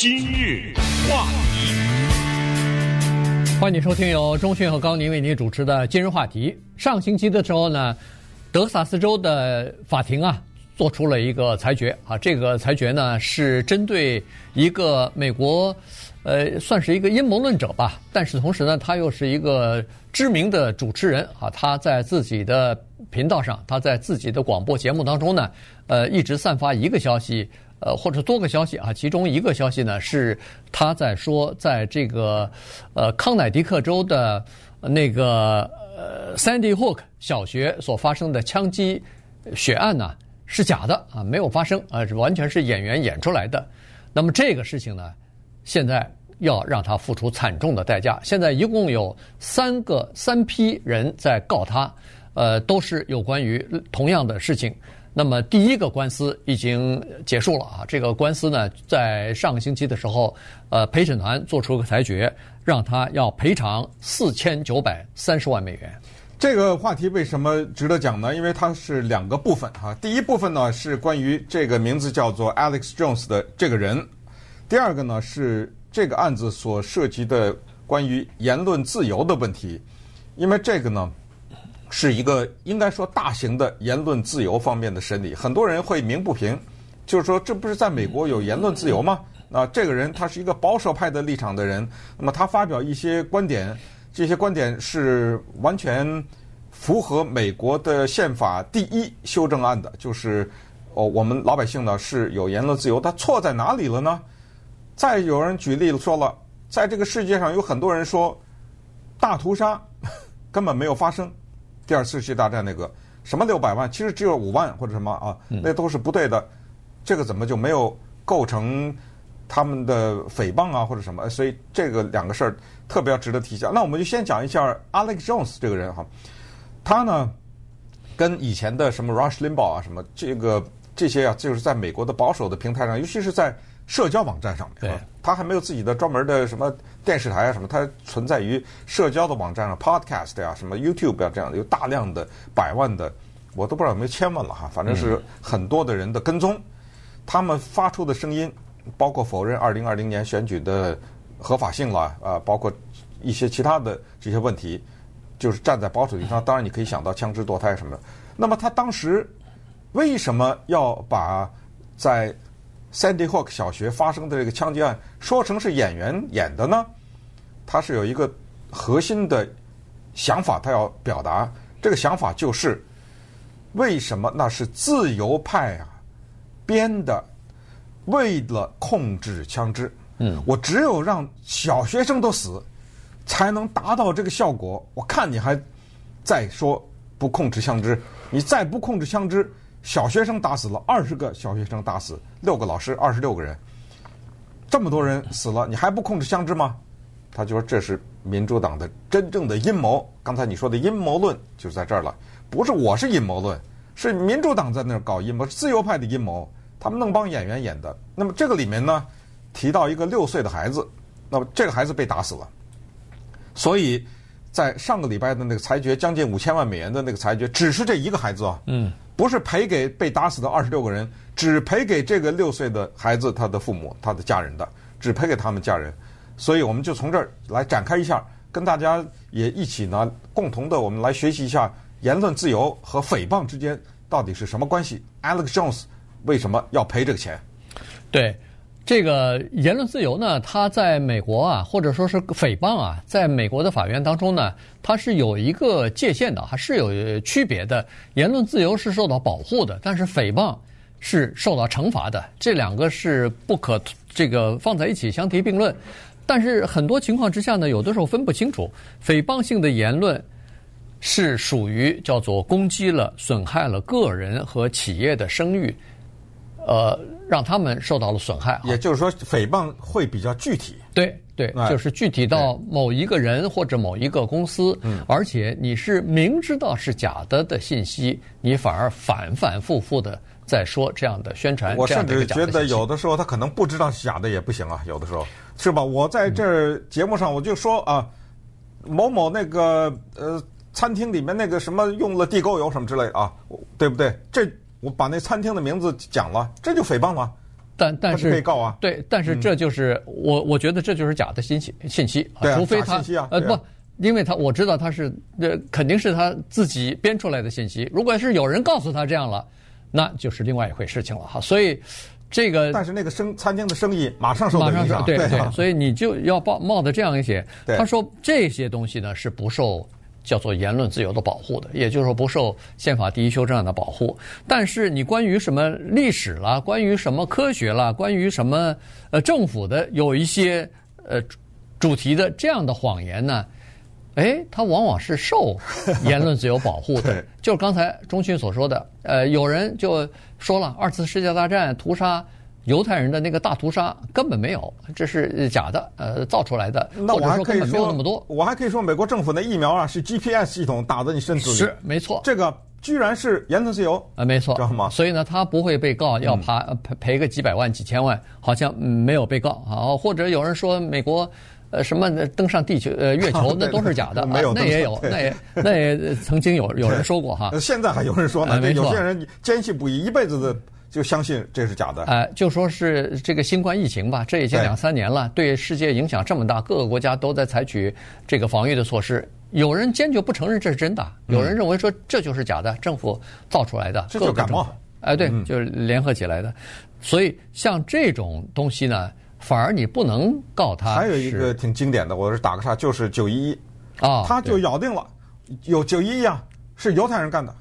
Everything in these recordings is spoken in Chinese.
今日话题，欢迎收听由中讯和高宁为您主持的今日话题。上星期的时候呢，德克萨斯州的法庭啊，做出了一个裁决啊，这个裁决呢是针对一个美国，呃，算是一个阴谋论者吧，但是同时呢，他又是一个知名的主持人啊，他在自己的频道上，他在自己的广播节目当中呢，呃，一直散发一个消息。呃，或者多个消息啊，其中一个消息呢是他在说，在这个呃康乃狄克州的那个呃 Sandy Hook 小学所发生的枪击血案呢是假的啊，没有发生啊，完全是演员演出来的。那么这个事情呢，现在要让他付出惨重的代价。现在一共有三个三批人在告他，呃，都是有关于同样的事情。那么第一个官司已经结束了啊！这个官司呢，在上个星期的时候，呃，陪审团做出个裁决，让他要赔偿四千九百三十万美元。这个话题为什么值得讲呢？因为它是两个部分哈。第一部分呢是关于这个名字叫做 Alex Jones 的这个人，第二个呢是这个案子所涉及的关于言论自由的问题，因为这个呢。是一个应该说大型的言论自由方面的审理，很多人会鸣不平，就是说这不是在美国有言论自由吗？啊，这个人他是一个保守派的立场的人，那么他发表一些观点，这些观点是完全符合美国的宪法第一修正案的，就是哦，我们老百姓呢是有言论自由，他错在哪里了呢？再有人举例说了，在这个世界上有很多人说大屠杀 根本没有发生。第二次世界大战那个什么六百万，其实只有五万或者什么啊，那都是不对的。这个怎么就没有构成他们的诽谤啊或者什么？所以这个两个事儿特别要值得提一下。那我们就先讲一下 Alex Jones 这个人哈，他呢跟以前的什么 Rush Limbaugh 啊什么这个这些啊，就是在美国的保守的平台上，尤其是在。社交网站上面，对，他还没有自己的专门的什么电视台啊什么，它存在于社交的网站上，Podcast 呀、啊，什么 YouTube 啊这样的，有大量的百万的，我都不知道有没有千万了哈，反正是很多的人的跟踪，他们发出的声音，包括否认二零二零年选举的合法性了啊，包括一些其他的这些问题，就是站在保守立场，当然你可以想到枪支堕胎什么的。那么他当时为什么要把在 Sandy Hook 小学发生的这个枪击案，说成是演员演的呢？他是有一个核心的想法，他要表达这个想法就是：为什么那是自由派啊编的？为了控制枪支，嗯，我只有让小学生都死，才能达到这个效果。我看你还再说不控制枪支，你再不控制枪支。小学生打死了二十个，小学生打死六个老师，二十六个人，这么多人死了，你还不控制枪支吗？他就说这是民主党的真正的阴谋。刚才你说的阴谋论就在这儿了，不是我是阴谋论，是民主党在那儿搞阴谋，是自由派的阴谋，他们弄帮演员演的。那么这个里面呢，提到一个六岁的孩子，那么这个孩子被打死了，所以在上个礼拜的那个裁决，将近五千万美元的那个裁决，只是这一个孩子啊。嗯。不是赔给被打死的二十六个人，只赔给这个六岁的孩子他的父母、他的家人的，只赔给他们家人。所以我们就从这儿来展开一下，跟大家也一起呢，共同的我们来学习一下言论自由和诽谤之间到底是什么关系。Alex Jones 为什么要赔这个钱？对。这个言论自由呢，它在美国啊，或者说是诽谤啊，在美国的法院当中呢，它是有一个界限的，还是有区别的。言论自由是受到保护的，但是诽谤是受到惩罚的，这两个是不可这个放在一起相提并论。但是很多情况之下呢，有的时候分不清楚，诽谤性的言论是属于叫做攻击了、损害了个人和企业的声誉。呃，让他们受到了损害，也就是说，诽谤会比较具体。对对，就是具体到某一个人或者某一个公司，嗯，而且你是明知道是假的的信息，你反而反反复复的在说这样的宣传。我甚至觉得有的时候他可能不知道是假的也不行啊，有的时候是吧？我在这儿节目上我就说啊，某某那个呃餐厅里面那个什么用了地沟油什么之类啊，对不对？这。我把那餐厅的名字讲了，这就诽谤吗，但但是被告啊，对，但是这就是、嗯、我我觉得这就是假的信息信息，对啊、除非他、啊、呃不，因为他我知道他是呃肯定是他自己编出来的信息，如果是有人告诉他这样了，那就是另外一回事情了哈。所以这个但是那个生餐厅的生意马上受到影响，对对，所以你就要冒冒的这样一些。他说这些东西呢是不受。叫做言论自由的保护的，也就是说不受宪法第一修正案的保护。但是你关于什么历史啦，关于什么科学啦，关于什么呃政府的有一些呃主题的这样的谎言呢，哎，它往往是受 言论自由保护的。就是刚才钟迅所说的，呃，有人就说了，二次世界大战屠杀。犹太人的那个大屠杀根本没有，这是假的，呃，造出来的。那我还可以说，没有那么多。我还可以说，美国政府的疫苗啊，是 GPS 系统打在你身体里。是，没错。这个居然是言论自由啊，没错，知道吗？所以呢，他不会被告要赔赔赔个几百万、几千万，好像没有被告啊。或者有人说美国呃什么登上地球呃月球，那都是假的，没有，那也有，那也那也曾经有有人说过哈。现在还有人说呢，有些人坚信不疑，一辈子的。就相信这是假的。哎、呃，就说是这个新冠疫情吧，这已经两三年了，对，对世界影响这么大，各个国家都在采取这个防御的措施。有人坚决不承认这是真的，有人认为说这就是假的，政府造出来的。这就感冒。哎，对，就是联合起来的。嗯、所以像这种东西呢，反而你不能告他。还有一个挺经典的，我是打个岔，就是九一一啊，他就咬定了有九一一啊是犹太人干的，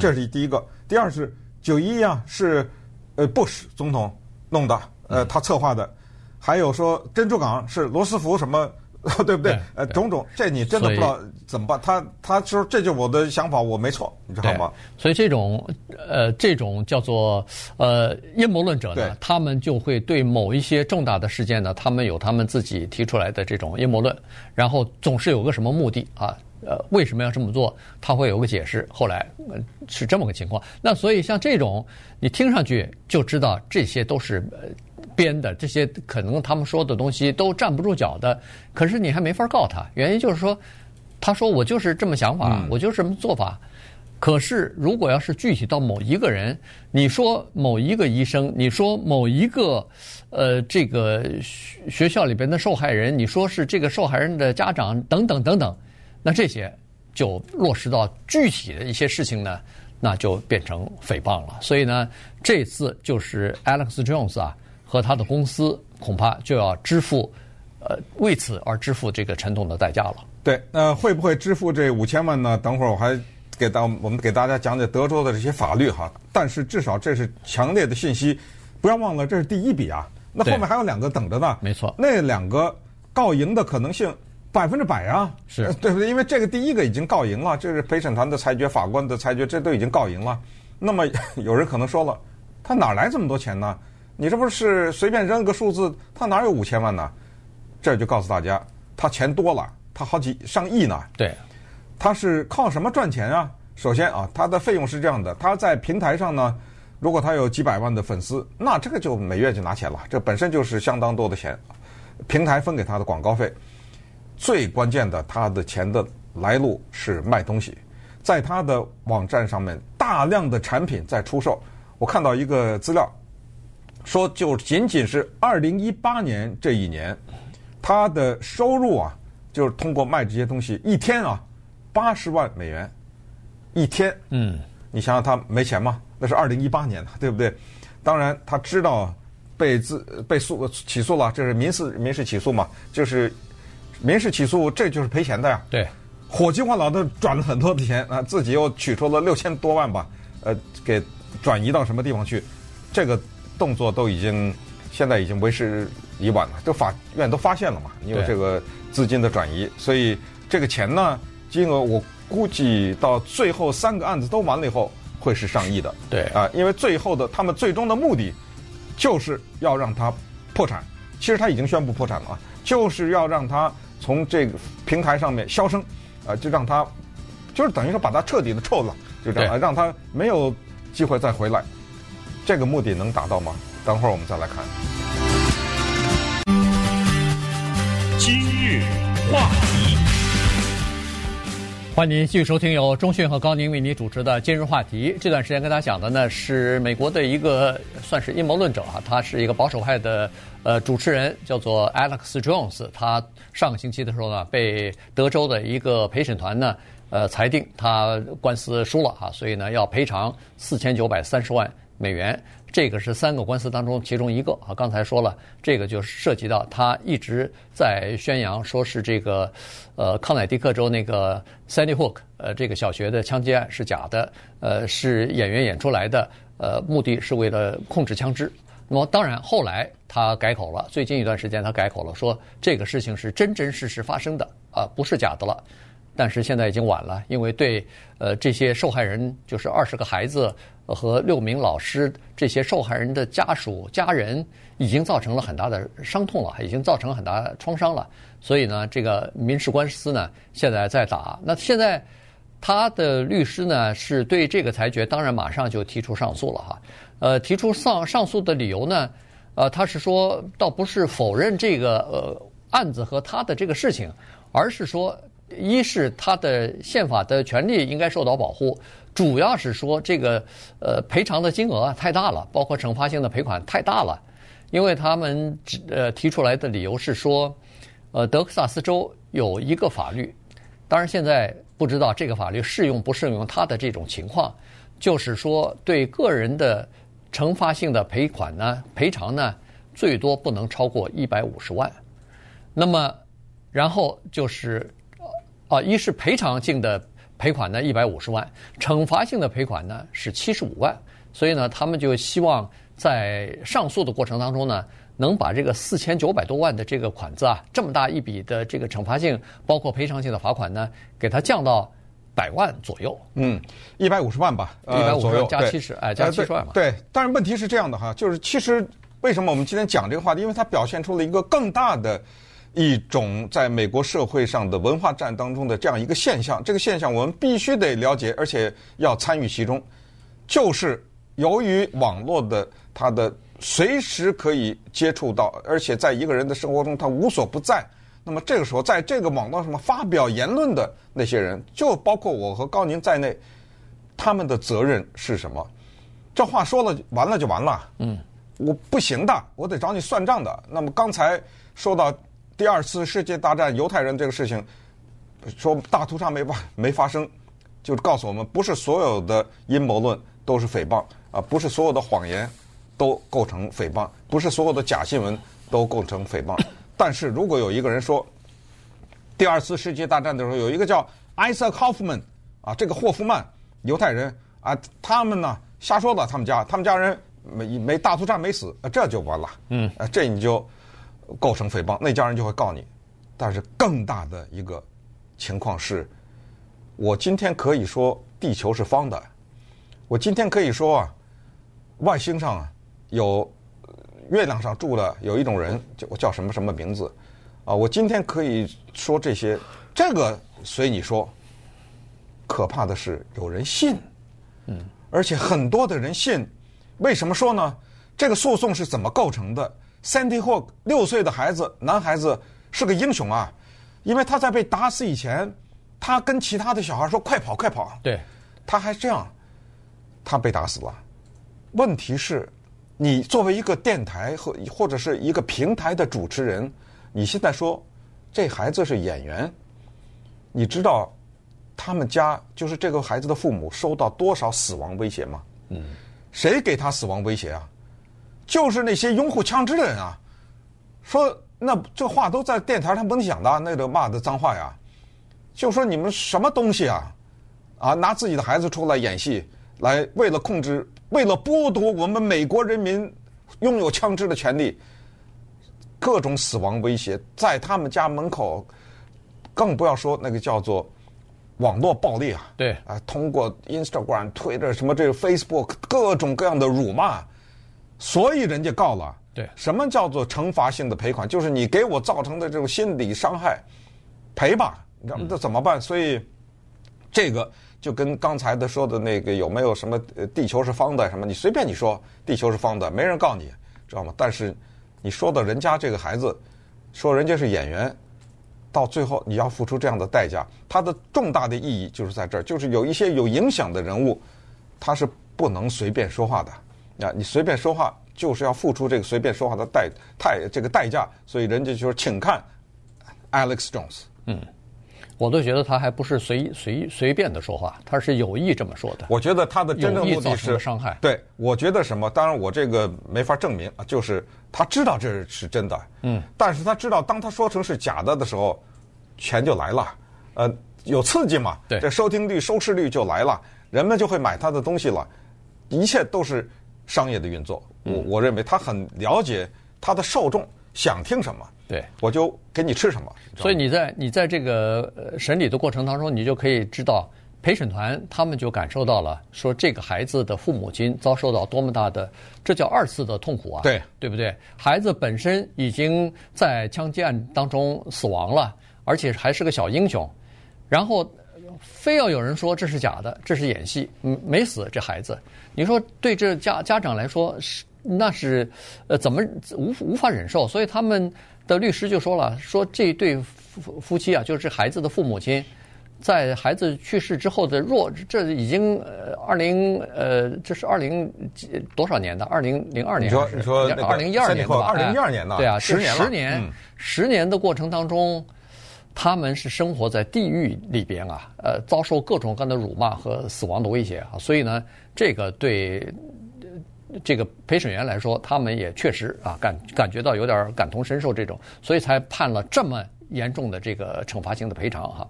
这是第一个。嗯、第二是。九一一啊，是呃布什总统弄的，呃他策划的，还有说珍珠港是罗斯福什么，对不对？呃种种，这你真的不知道怎么办。他他说这就是我的想法，我没错，你知道吗？所以这种呃这种叫做呃阴谋论者呢，他们就会对某一些重大的事件呢，他们有他们自己提出来的这种阴谋论，然后总是有个什么目的啊。呃，为什么要这么做？他会有个解释。后来，呃，是这么个情况。那所以像这种，你听上去就知道这些都是呃编的，这些可能他们说的东西都站不住脚的。可是你还没法告他，原因就是说，他说我就是这么想法，嗯、我就是这么做法。可是如果要是具体到某一个人，你说某一个医生，你说某一个呃这个学校里边的受害人，你说是这个受害人的家长等等等等。那这些就落实到具体的一些事情呢，那就变成诽谤了。所以呢，这次就是 Alex Jones 啊和他的公司恐怕就要支付，呃，为此而支付这个沉痛的代价了。对，那会不会支付这五千万呢？等会儿我还给大我们给大家讲解德州的这些法律哈。但是至少这是强烈的信息，不要忘了这是第一笔啊。那后面还有两个等着呢。没错，那两个告赢的可能性。百分之百啊，是 对不对？因为这个第一个已经告赢了，这是陪审团的裁决、法官的裁决，这都已经告赢了。那么 有人可能说了，他哪来这么多钱呢？你这不是随便扔个数字，他哪有五千万呢？这就告诉大家，他钱多了，他好几上亿呢。对，他是靠什么赚钱啊？首先啊，他的费用是这样的，他在平台上呢，如果他有几百万的粉丝，那这个就每月就拿钱了，这本身就是相当多的钱，平台分给他的广告费。最关键的，他的钱的来路是卖东西，在他的网站上面大量的产品在出售。我看到一个资料，说就仅仅是二零一八年这一年，他的收入啊，就是通过卖这些东西，一天啊八十万美元，一天。嗯，你想想他没钱吗？那是二零一八年的，对不对？当然他知道被自被诉起诉了，这是民事民事起诉嘛，就是。民事起诉，这就是赔钱的呀。对，火急火燎的转了很多的钱啊，自己又取出了六千多万吧，呃，给转移到什么地方去？这个动作都已经现在已经为时已晚了，这法院都发现了嘛，因为这个资金的转移，所以这个钱呢，金额我估计到最后三个案子都完了以后会是上亿的。对啊，因为最后的他们最终的目的就是要让他破产，其实他已经宣布破产了啊，就是要让他。从这个平台上面消声，啊，就让他，就是等于说把他彻底的臭了，就这样，让他没有机会再回来。这个目的能达到吗？等会儿我们再来看。今日话题，欢迎您继续收听由中讯和高宁为您主持的今日话题。这段时间跟大家讲的呢是美国的一个算是阴谋论者啊，他是一个保守派的呃主持人，叫做 Alex Jones。他上个星期的时候呢，被德州的一个陪审团呢呃裁定他官司输了啊，所以呢要赔偿四千九百三十万美元。这个是三个官司当中其中一个啊，刚才说了，这个就涉及到他一直在宣扬说是这个，呃，康乃狄克州那个 Sandy Hook 呃这个小学的枪击案是假的，呃，是演员演出来的，呃，目的是为了控制枪支。那么当然后来他改口了，最近一段时间他改口了，说这个事情是真真实实发生的啊，不是假的了。但是现在已经晚了，因为对呃这些受害人，就是二十个孩子和六名老师，这些受害人的家属家人，已经造成了很大的伤痛了，已经造成很大创伤了。所以呢，这个民事官司呢，现在在打。那现在他的律师呢，是对这个裁决，当然马上就提出上诉了哈。呃，提出上上诉的理由呢，呃，他是说，倒不是否认这个呃案子和他的这个事情，而是说。一是他的宪法的权利应该受到保护，主要是说这个呃赔偿的金额太大了，包括惩罚性的赔款太大了，因为他们呃提出来的理由是说，呃德克萨斯州有一个法律，当然现在不知道这个法律适用不适用他的这种情况，就是说对个人的惩罚性的赔款呢赔偿呢最多不能超过一百五十万，那么然后就是。啊，一是赔偿性的赔款呢，一百五十万；惩罚性的赔款呢是七十五万。所以呢，他们就希望在上诉的过程当中呢，能把这个四千九百多万的这个款子啊，这么大一笔的这个惩罚性，包括赔偿性的罚款呢，给它降到百万左右。嗯，一百五十万吧，一百五十万加七十，哎，加七十万嘛。对，但是问题是这样的哈，就是其实为什么我们今天讲这个话题，因为它表现出了一个更大的。一种在美国社会上的文化战当中的这样一个现象，这个现象我们必须得了解，而且要参与其中。就是由于网络的它的随时可以接触到，而且在一个人的生活中他无所不在。那么这个时候，在这个网络上发表言论的那些人，就包括我和高宁在内，他们的责任是什么？这话说了完了就完了。嗯，我不行的，我得找你算账的。那么刚才说到。第二次世界大战犹太人这个事情，说大屠杀没发没发生，就告诉我们，不是所有的阴谋论都是诽谤啊，不是所有的谎言都构成诽谤，不是所有的假新闻都构成诽谤。但是如果有一个人说，第二次世界大战的时候有一个叫艾瑟霍夫曼啊，这个霍夫曼犹太人啊，他们呢瞎说的，他们家他们家人没没大屠杀没死，啊，这就完了。嗯，啊，这你就。构成诽谤，那家人就会告你。但是更大的一个情况是，我今天可以说地球是方的，我今天可以说啊，外星上啊有月亮上住了有一种人，叫叫什么什么名字啊？我今天可以说这些，这个随你说。可怕的是有人信，嗯，而且很多的人信。为什么说呢？这个诉讼是怎么构成的？Sandy Hook 六岁的孩子，男孩子是个英雄啊，因为他在被打死以前，他跟其他的小孩说：“快跑，快跑！”对，他还这样，他被打死了。问题是，你作为一个电台和或者是一个平台的主持人，你现在说这孩子是演员，你知道他们家就是这个孩子的父母收到多少死亡威胁吗？嗯，谁给他死亡威胁啊？就是那些拥护枪支的人啊，说那这话都在电台上不能讲的，那个骂的脏话呀，就说你们什么东西啊，啊拿自己的孩子出来演戏，来为了控制，为了剥夺我们美国人民拥有枪支的权利，各种死亡威胁在他们家门口，更不要说那个叫做网络暴力啊，对。啊，通过 Instagram、Twitter 什么这个 Facebook 各种各样的辱骂。所以人家告了，对，什么叫做惩罚性的赔款？就是你给我造成的这种心理伤害，赔吧，你知道吗？这怎么办？所以这个就跟刚才的说的那个有没有什么地球是方的什么？你随便你说地球是方的，没人告你，知道吗？但是你说的人家这个孩子，说人家是演员，到最后你要付出这样的代价。它的重大的意义就是在这儿，就是有一些有影响的人物，他是不能随便说话的。啊，你随便说话就是要付出这个随便说话的代太这个代价。所以人家就说，请看 Alex Jones。嗯。我都觉得他还不是随随随便的说话，他是有意这么说的。我觉得他的真正目的是伤害。对，我觉得什么？当然我这个没法证明啊，就是他知道这是真的，嗯，但是他知道当他说成是假的的时候，钱就来了，呃，有刺激嘛，对，这收听率、收视率就来了，人们就会买他的东西了，一切都是商业的运作。我我认为他很了解他的受众想听什么。对，我就给你吃什么。所以你在你在这个审理的过程当中，你就可以知道陪审团他们就感受到了，说这个孩子的父母亲遭受到多么大的，这叫二次的痛苦啊。对，对不对？孩子本身已经在枪击案当中死亡了，而且还是个小英雄，然后非要有人说这是假的，这是演戏，嗯，没死这孩子。你说对这家家长来说是那是呃怎么无无法忍受？所以他们。的律师就说了，说这对夫夫妻啊，就是孩子的父母亲，在孩子去世之后的弱，这已经呃二零呃这是二零多少年的？二零零二年？你说你说二零一二年吧？二零一二年的？对啊，十年了。十年十年的过程当中，他们是生活在地狱里边啊，呃，遭受各种各样的辱骂和死亡的威胁啊，所以呢，这个对。这个陪审员来说，他们也确实啊感感觉到有点感同身受这种，所以才判了这么严重的这个惩罚性的赔偿哈。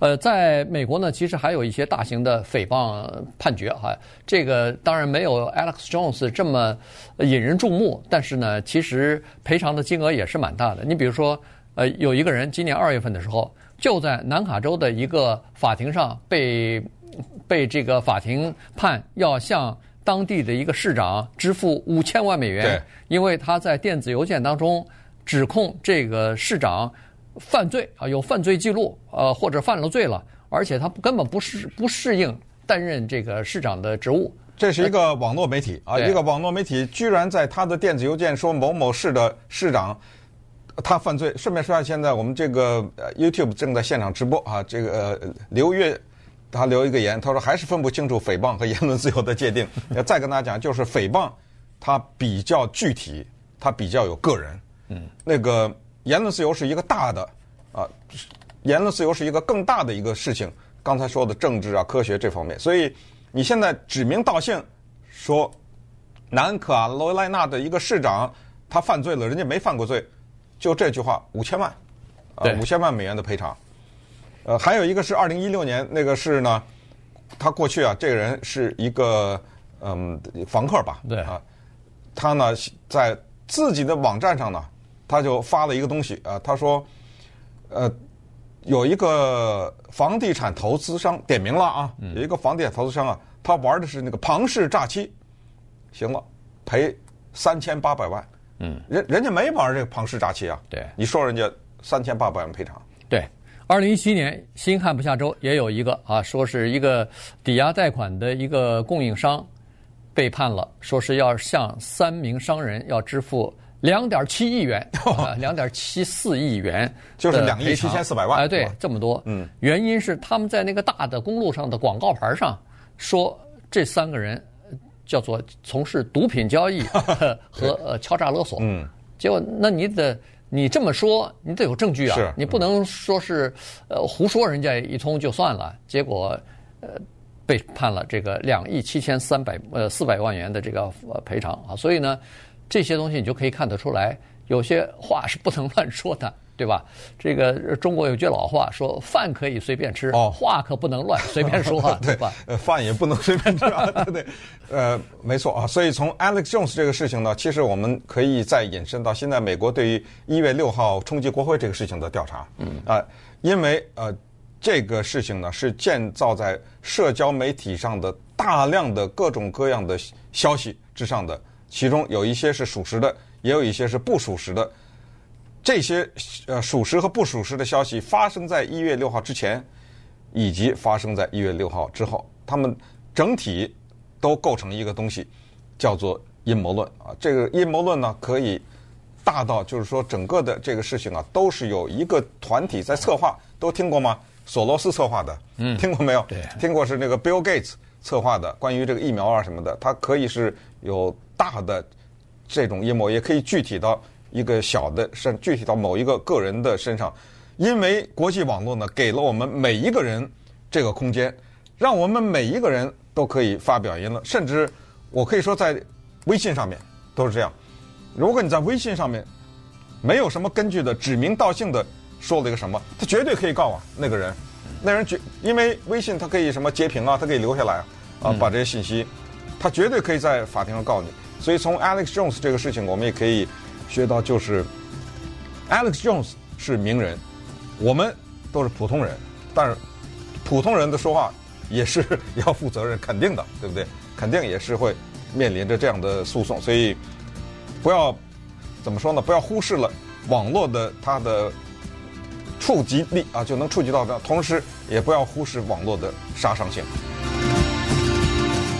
呃，在美国呢，其实还有一些大型的诽谤判决哈。这个当然没有 Alex Jones 这么引人注目，但是呢，其实赔偿的金额也是蛮大的。你比如说，呃，有一个人今年二月份的时候，就在南卡州的一个法庭上被被这个法庭判要向。当地的一个市长支付五千万美元，因为他在电子邮件当中指控这个市长犯罪啊，有犯罪记录，呃，或者犯了罪了，而且他根本不适不适应担任这个市长的职务。这是一个网络媒体啊，一个网络媒体居然在他的电子邮件说某某市的市长他犯罪。顺便说一下，现在我们这个 YouTube 正在现场直播啊，这个呃刘月。他留一个言，他说还是分不清楚诽谤和言论自由的界定。要 再跟大家讲，就是诽谤，它比较具体，它比较有个人。嗯，那个言论自由是一个大的啊，言论自由是一个更大的一个事情。刚才说的政治啊、科学这方面，所以你现在指名道姓说南卡罗来纳的一个市长他犯罪了，人家没犯过罪，就这句话五千万，呃，五千万美元的赔偿。呃，还有一个是二零一六年，那个是呢，他过去啊，这个人是一个嗯房客吧，对。啊，他呢在自己的网站上呢，他就发了一个东西啊，他说，呃，有一个房地产投资商点名了啊，有一个房地产投资商啊，他玩的是那个庞氏诈欺，行了，赔三千八百万，嗯，人人家没玩这个庞氏诈欺啊，对，你说人家三千八百万赔偿，对。二零一七年，新罕布夏州也有一个啊，说是一个抵押贷款的一个供应商被判了，说是要向三名商人要支付两点七亿元，两点七四亿元，就是两亿七千四百万。哎，对，这么多。嗯，原因是他们在那个大的公路上的广告牌上说，这三个人叫做从事毒品交易 和呃敲诈勒索。嗯，结果那你得。你这么说，你得有证据啊！你不能说是呃胡说人家一通就算了，结果呃被判了这个两亿七千三百呃四百万元的这个赔偿啊！所以呢，这些东西你就可以看得出来，有些话是不能乱说的。对吧？这个中国有句老话说：“饭可以随便吃，哦，话可不能乱随便说 话，对吧？”呃，饭也不能随便吃啊，对对？呃，没错啊。所以从 Alex Jones 这个事情呢，其实我们可以再引申到现在美国对于一月六号冲击国会这个事情的调查。嗯啊、呃，因为呃，这个事情呢是建造在社交媒体上的大量的各种各样的消息之上的，其中有一些是属实的，也有一些是不属实的。这些呃属实和不属实的消息发生在一月六号之前，以及发生在一月六号之后，他们整体都构成一个东西，叫做阴谋论啊。这个阴谋论呢，可以大到就是说整个的这个事情啊，都是有一个团体在策划，都听过吗？索罗斯策划的，嗯，听过没有？对，听过是那个 Bill Gates 策划的，关于这个疫苗啊什么的，它可以是有大的这种阴谋，也可以具体到一个小的身，具体到某一个个人的身上，因为国际网络呢，给了我们每一个人这个空间，让我们每一个人都可以发表言论，甚至我可以说在微信上面都是这样。如果你在微信上面没有什么根据的指名道姓的说了一个什么，他绝对可以告啊那个人，那人绝因为微信他可以什么截屏啊，他可以留下来啊，啊把这些信息，他绝对可以在法庭上告你。所以从 Alex Jones 这个事情，我们也可以学到，就是 Alex Jones 是名人，我们都是普通人，但是普通人的说话也是 要负责任，肯定的，对不对？肯定也是会面临着这样的诉讼，所以。不要怎么说呢？不要忽视了网络的它的触及力啊，就能触及到的，同时也不要忽视网络的杀伤性。